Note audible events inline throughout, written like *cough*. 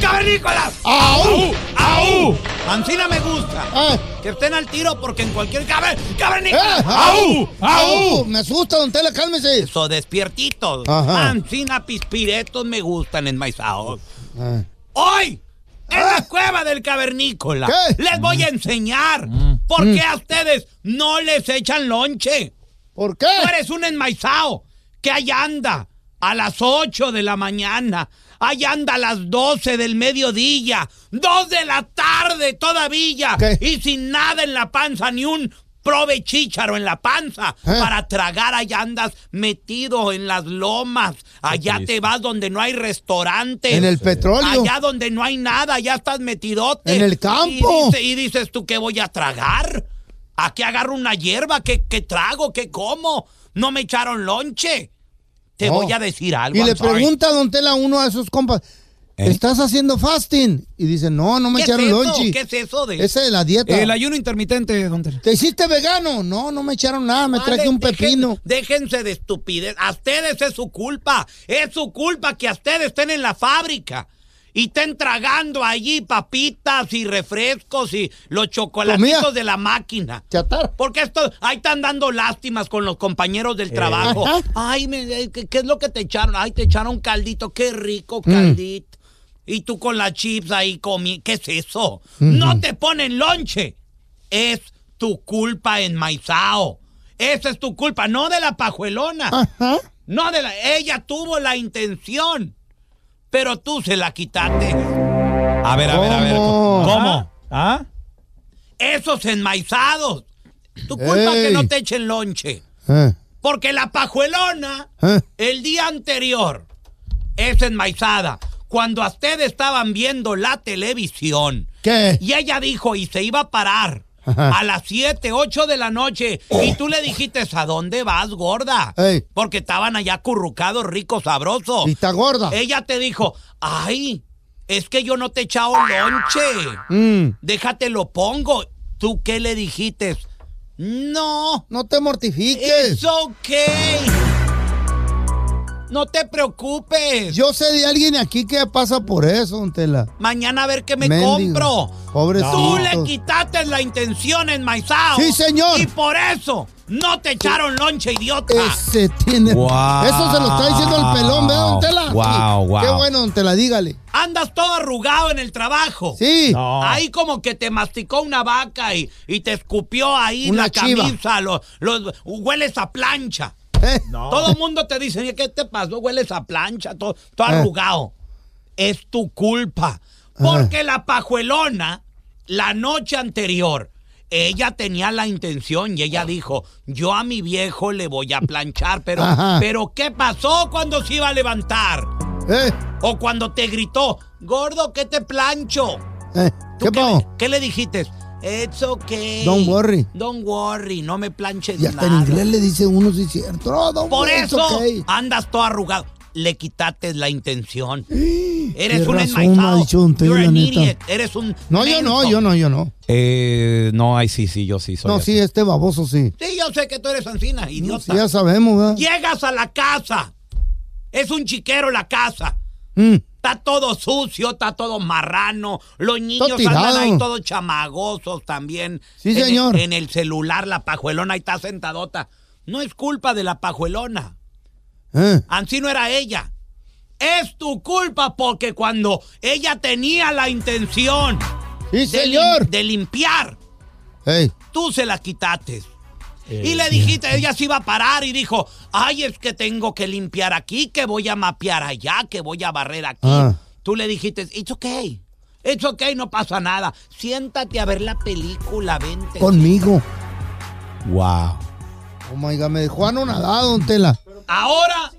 ¡Cavernícolas! ¡Au! ¡Au! Ancina me gusta. Ah. Que estén al tiro porque en cualquier caver... ¡Eh! ¡Cavernícolas! ¡Au! ¡Au! Me asusta, don Tela, cálmese. Eso, despiertitos. Ajá. Ancina pispiretos me gustan enmaizados. Ah. Hoy, en la cueva del cavernícola, ¿Qué? les voy a enseñar por qué a ustedes no les echan lonche. ¿Por qué? Tú eres un enmaizado que ahí anda a las 8 de la mañana. Ahí anda a las 12 del mediodía. 2 de la tarde todavía. ¿Qué? Y sin nada en la panza, ni un provechícharo en la panza. ¿Eh? Para tragar, allá andas metido en las lomas. Allá te vas donde no hay restaurante. En el petróleo. Allá donde no hay nada, allá estás metidote. En el campo. Y, dice- y dices tú, ¿qué voy a tragar? ¿A qué agarro una hierba? ¿Qué, qué trago? ¿Qué como? No me echaron lonche. Te No. voy a decir algo. Y I'm le sorry. pregunta a don Tela a uno de sus compas, ¿estás haciendo fasting? Y dice, no, no me ¿Qué es echaron eso? lonche. ¿Qué es eso de Ese de la dieta. El ayuno intermitente, don Tela. ¿Te hiciste vegano? No, no me echaron nada, me Vale, traje un dejen- pepino. déjense de estupidez. A ustedes es su culpa. Es su culpa que a ustedes estén en la fábrica. Y estén tragando allí papitas y refrescos y los chocolatitos de la máquina. Chatar. Porque esto, ahí están dando lástimas con los compañeros del trabajo. Ajá. Ay, me- eh, ¿qué, qué es lo que te echaron? Ay, te echaron caldito, qué rico Mm. caldito. Y tú con las chips ahí comi, ¿qué es eso? No te ponen lonche. Es tu culpa enmaizao. Esa es tu culpa, no de la pajuelona. Ajá. No de la. Ella tuvo la intención. Pero tú se la quitaste. A ver, a ver, a ver. ¿Cómo? ¿Cómo? ¿Ah? Esos enmaizados. Tu culpa Ey. que no te echen lonche. Eh, Porque la pajuelona, eh. el día anterior, es enmaizada. Cuando a ustedes estaban viendo la televisión. ¿Qué? Y ella dijo, y se iba a parar. A las 7, 8 de la noche. Y tú le dijiste, ¿a dónde vas, gorda? Ey. Porque estaban allá currucados, ricos, sabrosos. Y está gorda. Ella te dijo, ay, es que yo no te he echado lonche. Mm, Déjate lo pongo. ¿Tú qué le dijiste? No, no te mortifiques. it's okay. No te preocupes. Yo sé de alguien aquí que pasa por eso, don Tela. Mañana a ver qué me Mendigo. compro. Pobrecitos. Tú le quitaste la intención en Maizao. Sí, señor. Y por eso No te echaron lonche, idiota. Ese tiene. Guau. Eso se lo está diciendo el pelón, ¿verdad, don Tela? Guau, Sí. guau. Qué bueno, don Tela, dígale. Andas todo arrugado en el trabajo. Sí. No. Ahí como que te masticó una vaca y, y te escupió ahí Una la chiva. camisa. Lo, lo- hueles a plancha. Eh, Todo el mundo te dice, "Oye, ¿qué te pasó? Hueles a plancha, todo, todo Eh. arrugado. Es tu culpa. Porque la pajuelona, la noche anterior, ella tenía la intención y ella dijo, yo a mi viejo le voy a planchar, pero, Ajá. pero ¿qué pasó cuando se iba a levantar? eh, O cuando te gritó, gordo, ¿qué te plancho? eh. ¿Tú ¿Qué qué, qué le dijiste? It's okay. Don't worry. Don't worry, no me planches Y hasta nada. en inglés le dice uno, sí, es cierto. No, Por eso okay. andas todo arrugado. Le quitaste la intención. *gasps* Eres un enmaizado. You're an idiot. Eres un No, yo no, yo no, yo no. Eh, no, ay, sí, sí, yo sí soy No, así. sí, este baboso sí. Sí, yo sé que tú eres ancina, Sí, idiota. ya sabemos, ¿verdad? Llegas a la casa. Es un chiquero la casa. Mm, Está todo sucio, está todo marrano. Los niños andan ahí todos chamagosos también. Sí, En el- señor. En el, celular, la pajuelona ahí está sentadota. No es culpa de la pajuelona. eh. Así no era ella. Es tu culpa porque cuando ella tenía la intención Sí, de, señor. lim- de limpiar, Ey, tú se la quitaste. Y le dijiste, ella se iba a parar y dijo, ay, es que tengo que limpiar aquí, que voy a mapear allá, que voy a barrer aquí. Ah. Tú le dijiste, it's okay, it's okay, no pasa nada. Siéntate a ver la película, vente. conmigo. Wow. Oh my God, me dejó anonadado, don Tela. Ahora,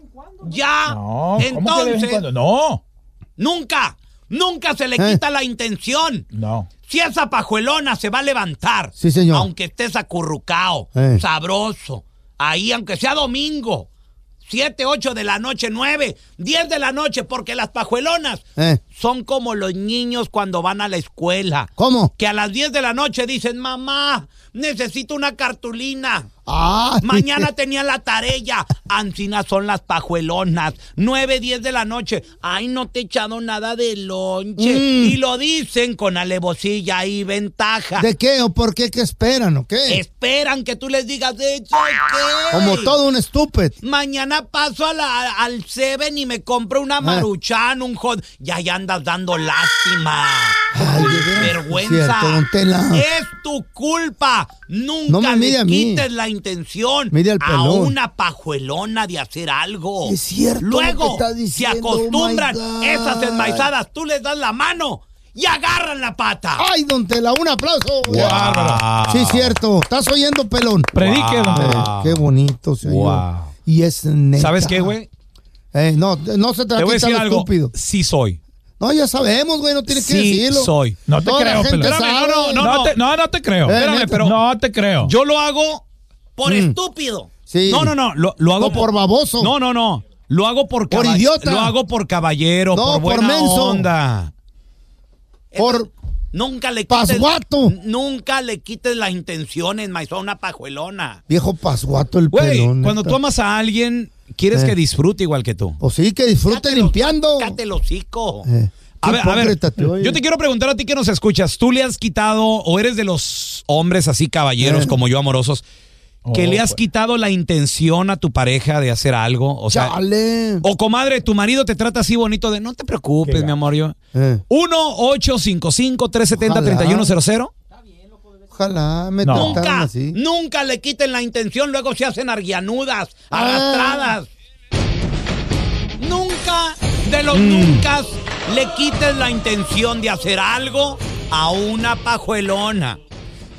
ya, No, ¿cómo que de vez en entonces, cuando? No, nunca, nunca se le Eh. quita la intención. no. Si esa pajuelona se va a levantar, Sí, señor. aunque estés acurrucado, Eh. sabroso, ahí aunque sea domingo, 7, 8 de la noche, 9, 10 de la noche, porque las pajuelonas Eh. Son como los niños cuando van a la escuela. ¿Cómo? Que a las 10 de la noche dicen, mamá, necesito una cartulina. Ah, Mañana *laughs* tenía la tarea. Ancinas son las pajuelonas. 9, 10 de la noche. Ay, no te he echado nada de lonche. Mm. Y lo dicen con alevosilla y ventaja. ¿De qué o por qué? ¿Qué esperan o qué? Esperan que tú les digas, de hecho, ¿qué? Como todo un estúpido. Mañana paso a la- al Seven y me compro Ah. una maruchan, un hot. Ya, ya andas dando lástima. Ay, de Vergüenza. es cierto, tu culpa. Nunca No me mire le a mí. quites la intención a una pajuelona de hacer algo. Es cierto lo Luego, que está se diciendo, oh acostumbran esas enmaizadas, tú les das la mano y agarran la pata. Ay, don Tela, un aplauso. Wow. Sí, cierto. ¿Estás oyendo, pelón? Predique, don Tela. qué bonito, señor. Wow. Y es neta. ¿Sabes qué, güey? Eh, no, no se te va Te a voy a quitar decir lo algo. estúpido. Sí soy. No, ya sabemos, güey, no tienes que Sí decirlo. soy. No te Toda creo, pelón. sabe. No, no, no, te, no, no te creo. Eh, Espérame, pero no te creo. Yo lo hago por estúpido. Sí. No, no, no, lo, lo hago O por baboso. No, no, no. Lo hago por Por idiota. Lo hago por caballero, No, por por buena menso. onda. Por Nunca le quites. pasguato. Nunca le quites las intenciones, maizón, una pajuelona. Viejo pasguato el Güey, pelón. cuando neta. tú amas a alguien, quieres Eh. que disfrute igual que tú. Pues sí, que disfrute limpiando. Cállate el hocico. Eh, A ver, a ver, te yo te quiero preguntar a ti que nos escuchas, ¿tú le has quitado o eres de los hombres así caballeros Eh. como yo amorosos que Oh, le has pues. quitado la intención a tu pareja de hacer algo? O sea, Chale. o comadre, tu marido te trata así bonito de no te preocupes, mi amor, yo. Eh, 1-855-370-3100. Ojalá me No. trataran Nunca, así. nunca le quiten la intención, luego se hacen arguianudas, Ah. arrastradas. Nunca, de los Mm. nunca, le quites la intención de hacer algo a una pajuelona.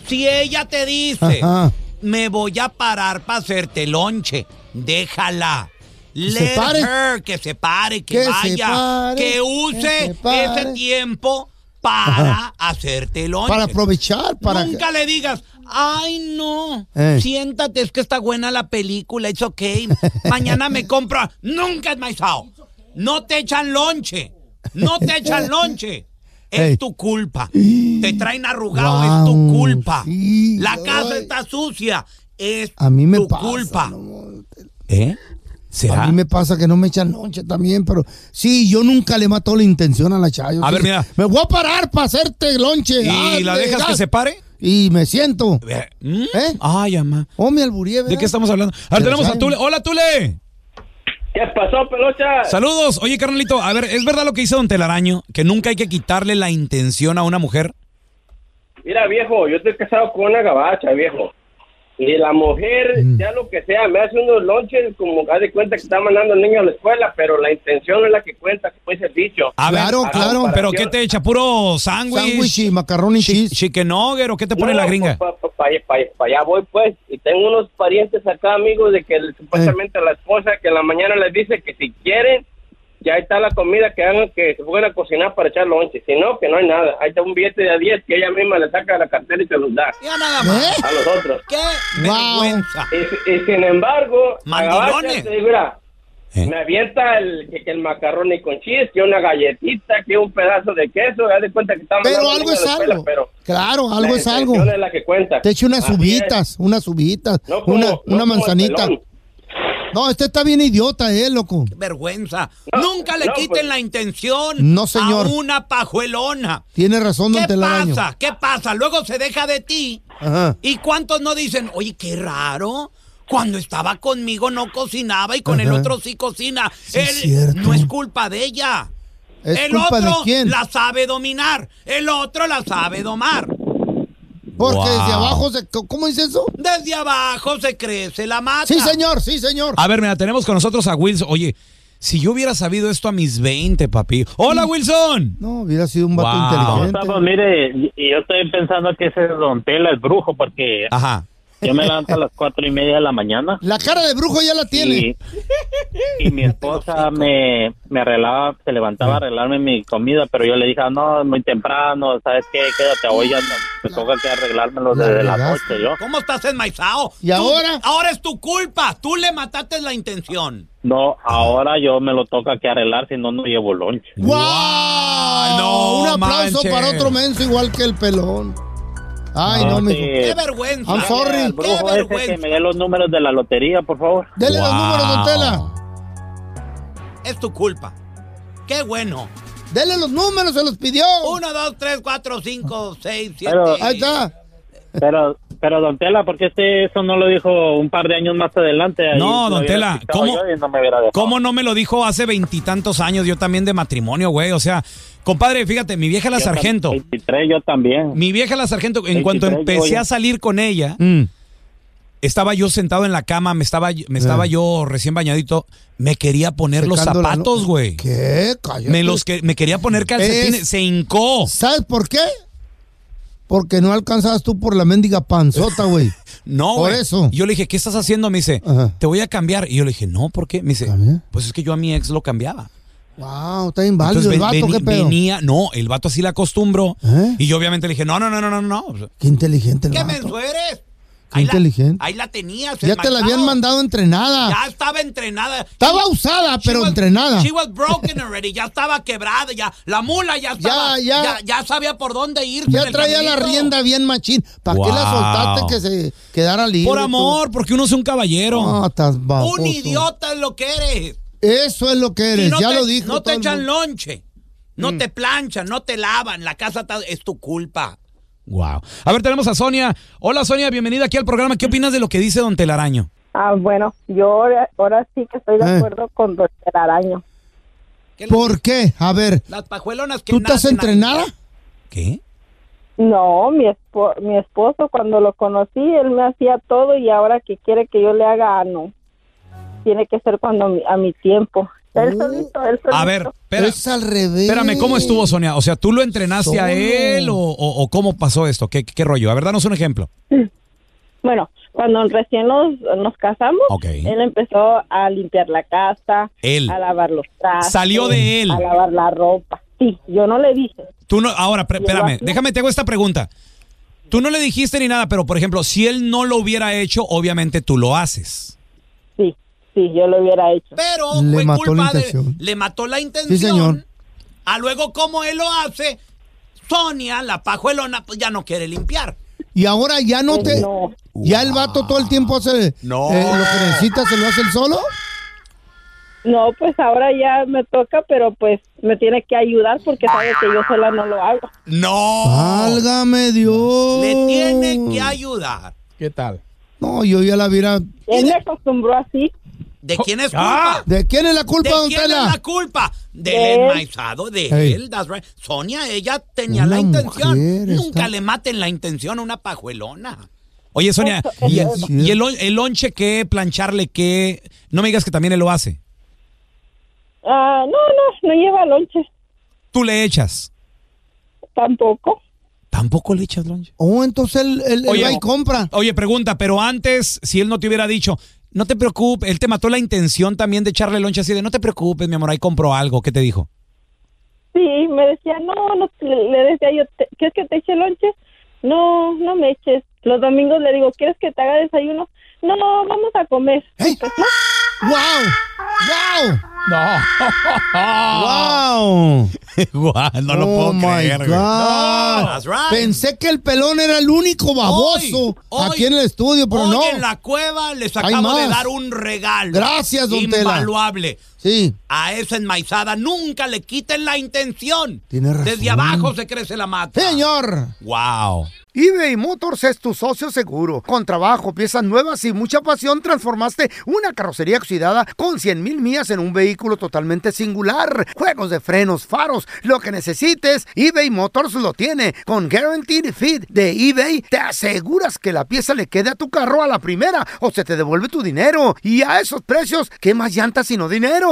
Si ella te dice, Ajá. me voy a parar para hacerte lonche, déjala. se Let pare. her, que se pare, que, vaya, pare, que use ese tiempo para hacerte lonche. Para aprovechar, para Nunca le digas, ay no, Eh. siéntate, es que está buena la película, it's okay. Mañana me compro. *laughs* Nunca es maizao. No te echan lonche. No te echan lonche. *laughs* Es tu culpa. Te traen arrugado, es tu culpa. sí, la casa ay. está sucia. Es A mí me tu pasa, culpa. ¿Eh? ¿Será? A mí me pasa que no me echan lonche también, pero sí, yo nunca le mato la intención a la chayo. A sí. ver, mira. Me voy a parar para hacerte lonche. ¿Y Ah, la de- dejas que se pare? y me siento. ¿Mm? ¿Eh? Ay, ama. Oh, me alburía, ¿De qué estamos hablando? A ver, tenemos a Tule. Hola, Tule. ¿Qué pasó, pelocha? Saludos. Oye, carnalito, a ver, ¿es verdad lo que dice Don Telaraño? Que nunca hay que quitarle la intención a una mujer. Mira, viejo, yo estoy casado con una gabacha, viejo. Y la mujer, sea lo que sea, me hace unos lonches como haz de cuenta que está mandando al niño a la escuela, pero la intención es la que cuenta, que fue servicio. A ver, Claro, A claro. comparación- ¿Pero qué te echa? ¿Puro sándwich? Sándwich y macarrón y cheese. ¿Chicken nugget o qué te pone No, la gringa? Para allá voy, pues. Y tengo unos parientes acá, amigos, de que supuestamente la esposa que en la mañana les dice que si quieren, ya está la comida que hagan, que se pongan a cocinar para echar lonche. Si no, que no hay nada. Ahí está un billete de a 10 que ella misma le saca de la cartera y se los da Ya nada más. ¿Eh? a los otros. ¡Qué vergüenza! Y, y sin embargo, Mandilones. mira, ¿Eh? me avienta el, que, que el macarrón y con chis, que una galletita, que un pedazo de queso, haz de cuenta que está Pero algo a es escuela, algo. Pero Claro, la algo es algo. intención es la que cuenta. Te echo unas Así es. uvitas, unas No como- una, no una como el manzanita. pelón. No, este está bien idiota, eh, loco. ¡Qué vergüenza! No, Nunca le no, quiten pues- la intención No, señor. a una pajuelona. Tiene razón, don ¿Qué Telaraño. pasa? ¿Qué pasa? Luego se deja de ti. Ajá. ¿Y cuántos no dicen, oye, qué raro? Cuando estaba conmigo no cocinaba y con el otro sí cocina. Sí, Él cierto. no es culpa de ella. ¿Es el culpa de otro quién? la sabe dominar. El otro la sabe domar. Porque Wow. desde abajo se... ¿Cómo dice eso? Desde abajo se crece la mata. Sí, señor, sí, señor. A ver, mira, tenemos con nosotros a Wilson. Oye, si yo hubiera sabido esto a mis 20, papi. ¡Hola, Wilson! No, hubiera sido un vato Wow. inteligente. Pues mire, y- y yo estoy pensando que ese Don Tela es brujo porque Ajá. Yo me levanto a las cuatro y media de la mañana La cara de brujo ya la tiene. y, y mi esposa me, me arreglaba, se levantaba a arreglarme mi comida, pero yo le dije, "Ah, no, es muy temprano, ¿sabes qué? Quédate hoy, ya me toca que arreglármelo La desde la noche yo. ¿Cómo estás enmaizado? ¿Y Tú- ahora? Ahora es tu culpa. Tú le mataste la intención. No, ahora yo me lo toca que arreglar, si no, no llevo lunch. ¡Wow! no un aplauso para otro menso igual que el pelón. Ay, no, Ah, mijo. ¡Qué vergüenza! I'm sorry. El ¡Qué brujo ese que vergüenza! me dé los números de la lotería, por favor. Dele los Wow. números, don Tela. Es tu culpa. ¡Qué bueno! Dele los números, se los pidió. Uno, dos, tres, cuatro, cinco, seis, siete. Pero- Ahí está. Pero, pero Don Tela, ¿por qué este, eso no lo dijo un par de años más adelante? Ahí No, Don Tela, ¿cómo- no me hubiera dejado. ¿Cómo no me lo dijo hace veintitantos años? Yo también de matrimonio, güey. O sea, compadre, fíjate, mi vieja la Yo sargento. tam- 23 yo también. Mi vieja la sargento, en cuanto 23 empecé yo- a salir con ella, Mm. estaba yo sentado en la cama, me estaba, me estaba Eh. yo recién bañadito, me quería poner los Secando zapatos, güey. ¿Qué? Cállate. Me los que me quería poner calcetines, Es- se hincó. ¿Sabes por qué? Porque no alcanzabas tú por la mendiga panzota, güey. *laughs* No, Por güey. eso. Yo le dije, ¿qué estás haciendo? Me dice, Ajá. te voy a cambiar. Y yo le dije, no, ¿por qué? Me dice, pues es que yo a mi ex lo cambiaba. Wow, está inválido Entonces el vato, ¿qué pedo? venía, no, el vato así la acostumbró. ¿Eh? Y yo obviamente le dije, no, no, no, no, no, no. Qué inteligente el ¿Qué vato. menso eres? Qué inteligente. ahí la tenías. Ya te la habían mandado entrenada. Ya estaba entrenada. Estaba usada, She pero was- entrenada. She was broken already. Ya estaba quebrada. Ya, la mula ya estaba. ya. Ya, ya sabía por dónde ir. Ya traía la rienda bien machín. ¿Para qué la soltaste que se quedara libre? Por tú? amor, porque uno es un caballero. No, estás. Un idiota es lo que eres. Eso es lo que eres, no ya te, lo dijo. No te echan lonche. No te planchan, no te lavan. La casa está- es tu culpa. Wow. A ver, tenemos a Sonia. Hola, Sonia, bienvenida aquí al programa. ¿Qué opinas de lo que dice Don Telaraño? Ah, bueno, yo ahora, ahora sí que estoy de Eh. acuerdo con Don Telaraño. ¿Qué ¿Por qué? A ver, Las pajuelonas que ¿tú estás entrenada? ¿Qué? No, mi, espo- mi esposo cuando lo conocí, él me hacía todo y ahora que quiere que yo le haga, ah, no. Tiene que ser cuando mi- a mi tiempo. Él solito, él solito. A ver, espera, es al revés. espérame, ¿cómo estuvo, Sonia? O sea, ¿tú lo entrenaste a él o, o- o cómo pasó esto? ¿Qué, qué rollo? A ver, danos un ejemplo. Bueno, cuando recién nos, nos casamos, Ok. él empezó a limpiar la casa, Él. a lavar los trastes. Salió de él. A lavar la ropa. Sí, yo no le dije. Tú no, ahora, pre- ¿Y el espérame, déjame, te hago esta pregunta. Tú no le dijiste ni nada, pero por ejemplo, si él no lo hubiera hecho, obviamente tú lo haces. Sí, sí, yo lo hubiera hecho. Pero Le fue mató la culpa de. Le mató la intención. Sí, señor. A luego, como él lo hace, Sonia, la pajuelona, pues ya no quiere limpiar. Y ahora ya no te... Ya el vato todo el tiempo hace No. eh, lo que necesita, se lo hace él solo. No, pues ahora ya me toca, pero pues me tiene que ayudar porque sabe que yo sola no lo hago. No. Válgame Dios. Le tiene que ayudar. ¿Qué tal? No, yo ya la viera. Él me acostumbró así. ¿De quién es culpa? ¿De quién es la culpa, ¿De don quién Tela? es la culpa? Del enmaizado, de Hey. él. That's right. Sonia, ella tenía Una la intención. Nunca está- le maten la intención a una pajuelona. Oye, Sonia, ¿y, el, el lonche qué? ¿Plancharle qué? No me digas que también él lo hace. Ah, no, no, no lleva lonche. ¿Tú le echas? Tampoco. ¿Tampoco le echas lonche? Oh, entonces él, él- él va y compra. Oye, pregunta, pero antes, si él no te hubiera dicho, no te preocupes, él te mató la intención también de echarle lonche así de, no te preocupes, mi amor, ahí compró algo. ¿Qué te dijo? Sí, me decía, no, no, le decía yo, "¿Te- ¿quieres que te eche lonche? No, no me eches. Los domingos le digo, ¿quieres que te haga desayuno? No, vamos a comer. ¡Ey! No. ¡Wow! ¡Wow! No. ¡Wow! *laughs* Guau, no lo oh puedo my creer. God. That's right. Pensé que el pelón era el único baboso Hoy, hoy, aquí en el estudio, pero Hoy no. en la cueva les acabo de dar un regalo. Gracias, don Tela. Sí. A esa enmaizada nunca le quiten la intención. Tiene razón. Desde abajo se crece la mata. Señor. Wow. eBay Motors es tu socio seguro. Con trabajo, piezas nuevas y mucha pasión, transformaste una carrocería oxidada con 100 mil millas en un vehículo totalmente singular. Juegos de frenos, faros, lo que necesites, eBay Motors lo tiene. Con Guaranteed Fit de eBay, te aseguras que la pieza le quede a tu carro a la primera o se te devuelve tu dinero. Y a esos precios, ¿qué más llantas sino dinero?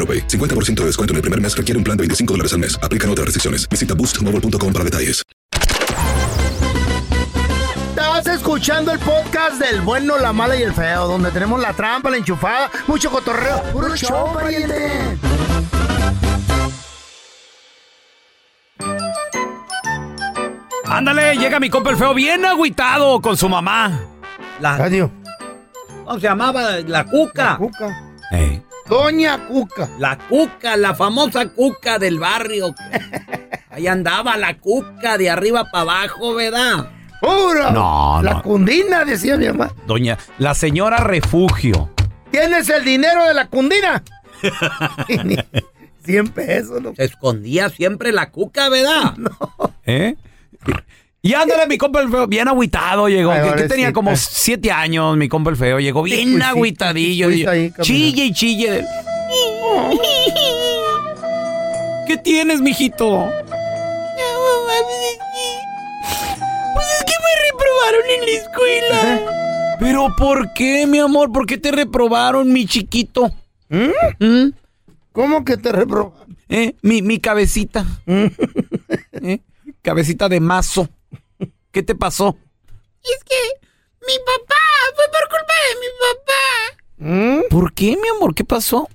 AroPay. 50% de descuento en el primer mes requiere un plan de 25 dólares al mes. Aplican otras restricciones. Visita boostmobile.com para detalles. Estás escuchando el podcast del bueno, la mala y el feo, donde tenemos la trampa, la enchufada, mucho cotorreo. ¡Puro show, pariente! Ándale, llega mi compa el feo bien agüitado con su mamá. La, Adiós. ¿Cómo se llamaba? La cuca. Cuca. Ey. Doña Cuca. La cuca, la famosa cuca del barrio. *laughs* Ahí andaba la cuca de arriba para abajo, ¿verdad? ¡Pura! No, La no. cundina, decía mi mamá. Doña, la señora refugio. ¿Tienes el dinero de la cundina? *laughs* 100 pesos, ¿no? Se escondía siempre la cuca, ¿verdad? *laughs* ¿Eh? Y ándale, mi compa el feo, bien agüitado llegó. Ay, que, tenía como siete años, mi compa el feo. Llegó bien Fuiste- agüitadillo. ahí, chille y chille. ¿Qué tienes, mijito? Pues es que me reprobaron en la escuela. ¿Pero por qué, mi amor? ¿Por qué te reprobaron, mi chiquito? ¿Mm? ¿Cómo que te reprobaron? ¿Eh? Mi, mi cabecita. ¿Eh? Cabecita de mazo. ¿Qué te pasó? Es que mi papá, fue por culpa de mi papá. ¿Por qué, mi amor? ¿Qué pasó?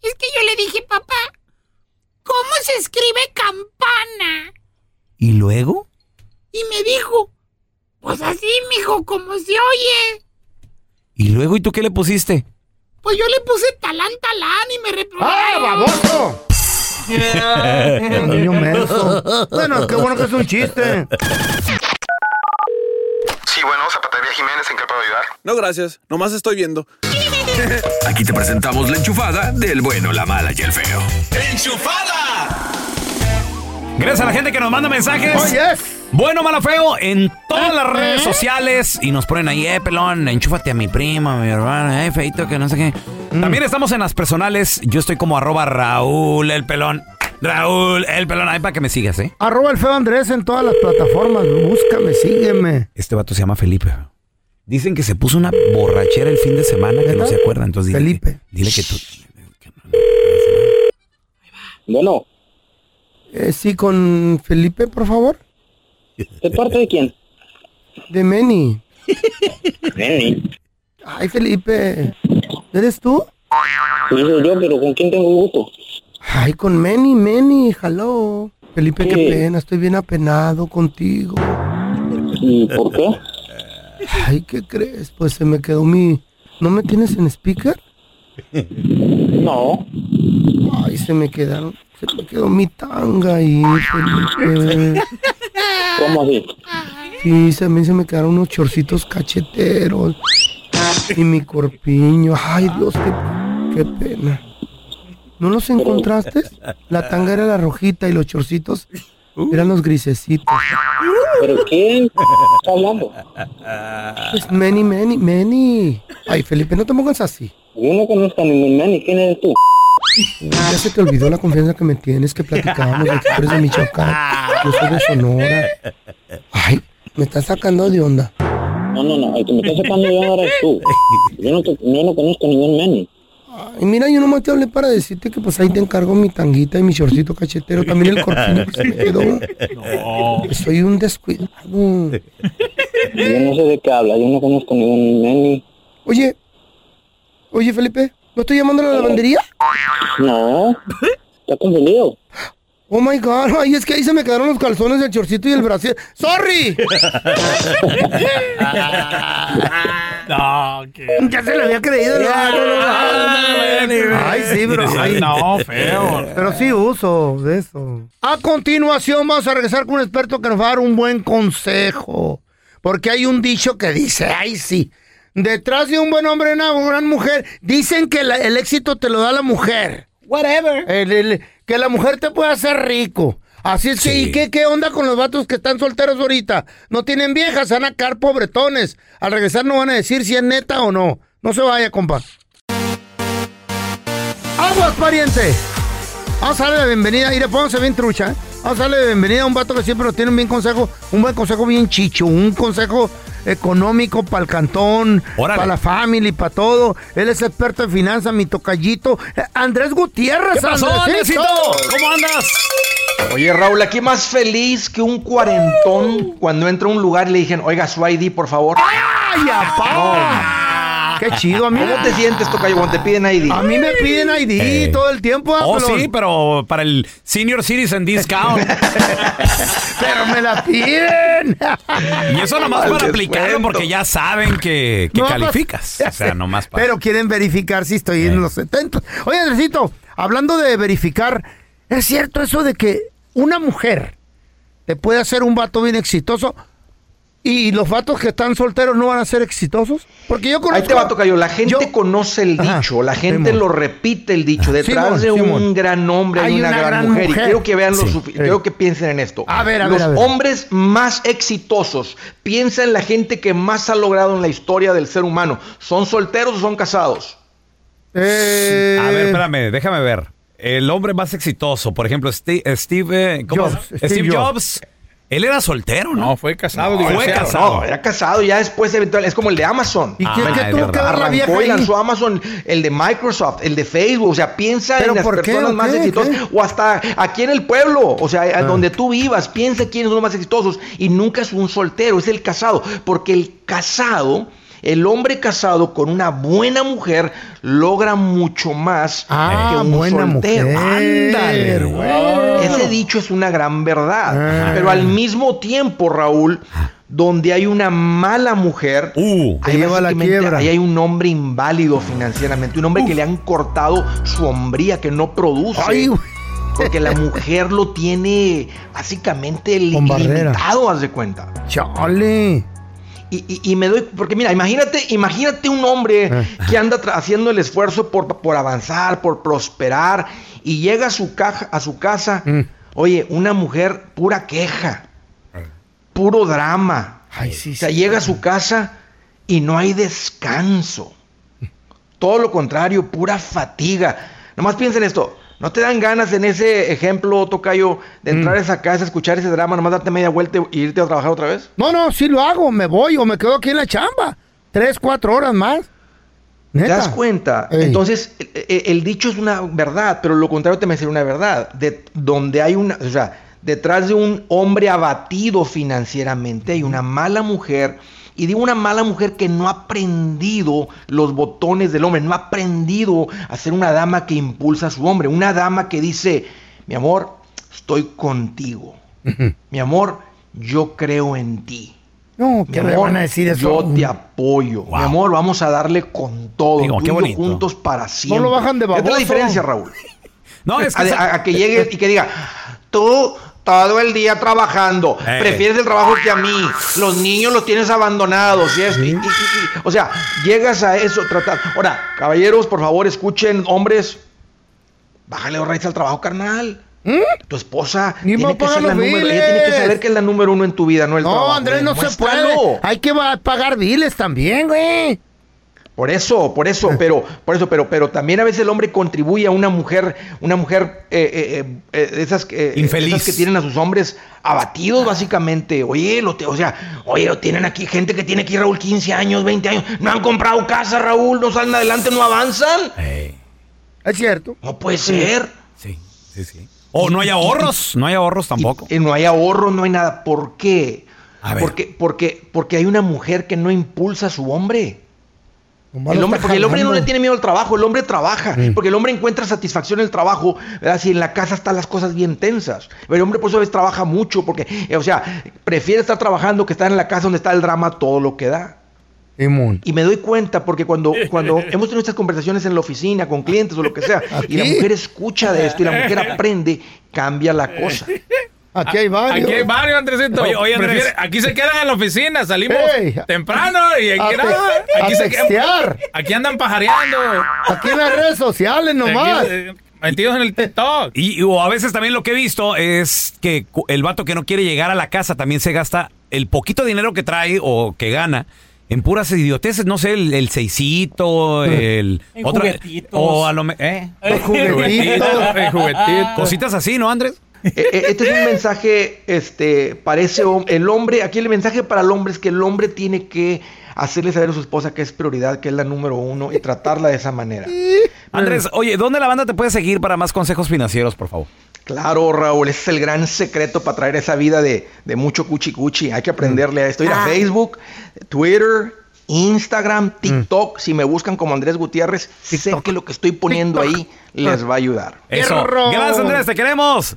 Es que yo le dije, papá, ¿cómo se escribe campana? ¿Y luego? Y me dijo, pues así, mijo, como se oye. ¿Y luego? ¿Y tú qué le pusiste? Pues yo le puse talán, talán y me reprobaron. ¡Ah, baboso! *laughs* El niño menso. Bueno, qué bueno que es un chiste. Sí, bueno, Zapatería Jiménez, ¿en qué puedo ayudar? No, gracias. Nomás estoy viendo. *laughs* Aquí te presentamos la enchufada del bueno, la mala y el feo. Gracias a la gente que nos manda mensajes. Oh, yes. Bueno, malo, feo, en todas las redes sociales. Y nos ponen ahí, eh, pelón, enchúfate a mi prima, mi hermana, eh, feito, que no sé qué. Mm. También estamos en las personales. Yo estoy como arroba Raúl el pelón. Raúl el pelón, ahí para que me sigas, ¿eh? Arroba el feo Andrés en todas las plataformas. Búscame, sígueme. Este vato se llama Felipe. Dicen que se puso una borrachera el fin de semana que no se acuerda. Entonces dile, Felipe. dile que tú. Bueno. Eh, sí, con Felipe, por favor. ¿De parte de quién? De Meni. Meni. Ay, Felipe. ¿Eres tú? Sí, soy yo, pero ¿con quién tengo gusto? Ay, con Meni, Meni, hello. Felipe, qué ¿Qué? pena, estoy bien apenado contigo. ¿Y por qué? Ay, ¿qué crees? Pues se me quedó mi... ¿No me tienes en speaker? No. Ay, se me quedaron... Se me quedó mi tanga ahí, Felipe. ¿Cómo así? Sí, también se me quedaron unos chorcitos cacheteros. Y mi corpiño. Ay, Dios, qué, qué pena. ¿No los encontraste? La tanga era la rojita y los chorcitos eran los grisecitos. ¿Pero quién está hablando? Pues Meni, Meni, Meni. Ay, Felipe, no te pongas así. Yo no conozco a ningún Meni. ¿Quién eres tú? Ya se te olvidó la confianza que me tienes, que platicábamos de que tú eres de Michoacán. Yo soy de Sonora. Ay, me estás sacando de onda. No, no, no. El que me está sacando de ahora es tú. Yo no, te- yo no conozco a ningún Meni. Ay, mira, yo nomás te hablé para decirte que pues ahí te encargo mi tanguita y mi shortcito cachetero. También el corpiño que se me quedó. *laughs* Que Soy un descuidado. Yo no sé de qué habla. Yo no conozco ningún Meni. Oye, oye, Felipe, ¿no estoy llamando a la lavandería? No. Está confundido. Oh my god, ay, es que ahí se me quedaron los calzones, el chorcito y el brasier. ¡Sorry! *laughs* No, Ya se le había creído. Ay, sí, bro. ay. No, feo. Pero sí uso de eso. A continuación vamos a regresar con un experto que nos va a dar un buen consejo. Porque hay un dicho que dice, ay sí, detrás de un buen hombre una gran mujer. Dicen que la- el éxito te lo da la mujer. Whatever. que la mujer te puede hacer rico. Así es que, ¿y qué, qué onda con los vatos que están solteros ahorita? No tienen viejas, van a caer pobretones. Al regresar no van a decir si es neta o no. No se vaya, compa. ¡Aguas, pariente! Vamos a darle la bienvenida. Mire, pónganse bien trucha. ¿eh? Vamos a darle la bienvenida a un vato que siempre nos tiene un bien consejo, un buen consejo bien chicho, un consejo económico para el cantón, para la familia, para todo. Él es experto en finanzas, mi tocallito. Eh, Andrés Gutiérrez. ¿Qué pasó, Andresito. Andresito? ¿Cómo andas? Oye, Raúl, aquí más feliz que un cuarentón cuando entra a un lugar y le dije, oiga, su ID, por favor. ¡Ay, apá! ¡Qué chido, amigo! ¿Cómo te sientes, Tocayo, cuando te piden ID? A mí me piden ID Eh. todo el tiempo. Oh, sí, pero para el Senior Citizen Discount. *laughs* Pero me la piden. y eso nomás para aplicarlo porque ya saben que, que No, calificas. O sea, nomás para. Pero quieren verificar si estoy en los 70. Oye, Andresito, hablando de verificar, ¿es cierto eso de que una mujer te puede hacer un vato bien exitoso y los vatos que están solteros no van a ser exitosos? Porque yo conozco... Ahí te va, Tocayo. La gente conoce el dicho, la gente Simón. lo repite el dicho. Detrás Simón, de un Simón. gran hombre hay, Hay una, una gran, gran mujer. mujer. Y quiero que vean lo Sí. quiero que piensen en esto. A ver, a Los ver, a ver. hombres más exitosos, piensa en la gente que más ha logrado en la historia del ser humano. ¿Son solteros o son casados? Eh, A ver, espérame, déjame ver. El hombre más exitoso, por ejemplo, Steve, Steve, eh, ¿cómo? Jobs, Steve, Steve Jobs. Él era soltero, ¿no? No, fue casado, No, fue casado. No, era casado, ya después eventual, es como el de Amazon. ¿Y qué- Ah, qué es tuvo que ver la vieja ahí? lanzó Amazon, el de Microsoft, el de Facebook, o sea, piensa ¿Pero en las por qué, personas más qué, exitosas, qué? o hasta aquí en el pueblo, o sea, a Ah. donde tú vivas, piensa quiénes son los más exitosos, y nunca es un soltero, es el casado, porque el casado... El hombre casado con una buena mujer logra mucho más Ah, que un buena soltero. mujer, Ándale. Ese dicho es una gran verdad. Ah. Pero al mismo tiempo, Raúl, donde hay una mala mujer, Te ahí, lleva la quiebra. ahí hay un hombre inválido financieramente, un hombre que le han cortado su hombría, que no produce. Ay, güey. porque la mujer lo tiene básicamente Con barrera. limitado, haz de cuenta. Chale. Y, y- y me doy, porque mira, imagínate, imagínate un hombre Eh. que anda haciendo el esfuerzo por, por avanzar, por prosperar, y llega a su, caja, a su casa Mm. Oye, una mujer pura queja, puro drama. o sea, llega a su casa y no hay descanso. Todo lo contrario, pura fatiga. Nomás piensen esto. ¿No te dan ganas en ese ejemplo, Tocayo, de entrar a esa casa, escuchar ese drama, nomás darte media vuelta y irte a trabajar otra vez? No, no, sí lo hago, me voy o me quedo aquí en la chamba. Tres, cuatro horas más. ¿Te das cuenta? Ey. Entonces, el, el- el dicho es una verdad, pero lo contrario también sería una verdad. De, donde hay una, o sea, detrás de un hombre abatido financieramente hay una mala mujer. Y digo una mala mujer que no ha aprendido los botones del hombre, no ha aprendido a ser una dama que impulsa a su hombre, una dama que dice, mi amor, estoy contigo. Mi amor, yo creo en ti. No, Mi ¿qué amor, van a decir eso? Yo te apoyo. Mi amor, vamos a darle con todo. Digo, tú qué y yo juntos para siempre. lo bajan de Esta es baboso. la diferencia, Raúl. No, es que a, sa- a- a que llegue y que diga, tú todo el día trabajando, Eh. prefieres el trabajo que a mí, los niños los tienes abandonados. y esto, y- y- y- y- o sea, llegas a eso, tratar. Ahora, caballeros, por favor, escuchen, hombres, bájale dos raíces al trabajo, carnal. Tu esposa Ni tiene que pagan ser la los número, ella tiene que saber que es la número uno en tu vida, no el No, trabajo. Andrés, no se puede. Hay que pagar biles también, güey. Por eso, por eso, *laughs* pero, por eso, pero, pero también a veces el hombre contribuye a una mujer, una mujer eh, eh, eh, eh, de esas, eh, Infeliz. esas que tienen a sus hombres abatidos básicamente. Oye, lo te- o sea, oye, lo tienen aquí gente que tiene aquí Raúl 15 años, 20 años, no han comprado casa, Raúl, no salen adelante, no avanzan. Es cierto. No puede ser. Sí, sí, sí. O no hay ahorros, no hay ahorros tampoco. Y no hay ahorro, no hay nada. ¿Por qué? A ver. Porque, porque, porque hay una mujer que no impulsa a su hombre. El hombre, porque el hombre no le tiene miedo al trabajo, el hombre trabaja, porque el hombre encuentra satisfacción en el trabajo, ¿verdad? Si en la casa están las cosas bien tensas. Pero el hombre por eso a veces trabaja mucho, porque, eh, o sea, prefiere estar trabajando que estar en la casa donde está el drama todo lo que da. Simón. Y me doy cuenta porque cuando, cuando *laughs* hemos tenido estas conversaciones en la oficina con clientes o lo que sea, y la mujer escucha de esto y la mujer aprende, cambia la cosa. *laughs* Aquí hay varios. Aquí hay varios, Andresito. Oye, oye, Andrés. Prefiere- aquí se quedan en la oficina, salimos temprano y A aquí, te- nada, aquí a se textear. Aquí andan pajareando. Aquí en las redes sociales nomás. Aquí, eh, metidos en el TikTok. Y, y- o a veces también lo que he visto es que el vato que no quiere llegar a la casa también se gasta el poquito dinero que trae o que gana en puras idioteces, no sé, el, el seisito, el En otra juguetitos. o a lo me- ¿eh? Los juguetitos. *laughs* El juguetito. Cositas así, ¿no, Andrés? Eh, eh, Este es un mensaje, este, parece el hombre, aquí el mensaje para el hombre es que el hombre tiene que hacerle saber a su esposa que es prioridad, que es la número uno y tratarla de esa manera. *laughs* Andrés, oye, ¿dónde la banda te puede seguir para más consejos financieros, por favor? Claro, Raúl, ese es el gran secreto para traer esa vida de, de mucho cuchi cuchi. Hay que aprenderle a esto. Ir a Facebook, Twitter, Instagram, TikTok. Si me buscan como Andrés Gutiérrez, sé que lo que estoy poniendo ahí les va a ayudar. Eso. Gracias, Andrés, te queremos.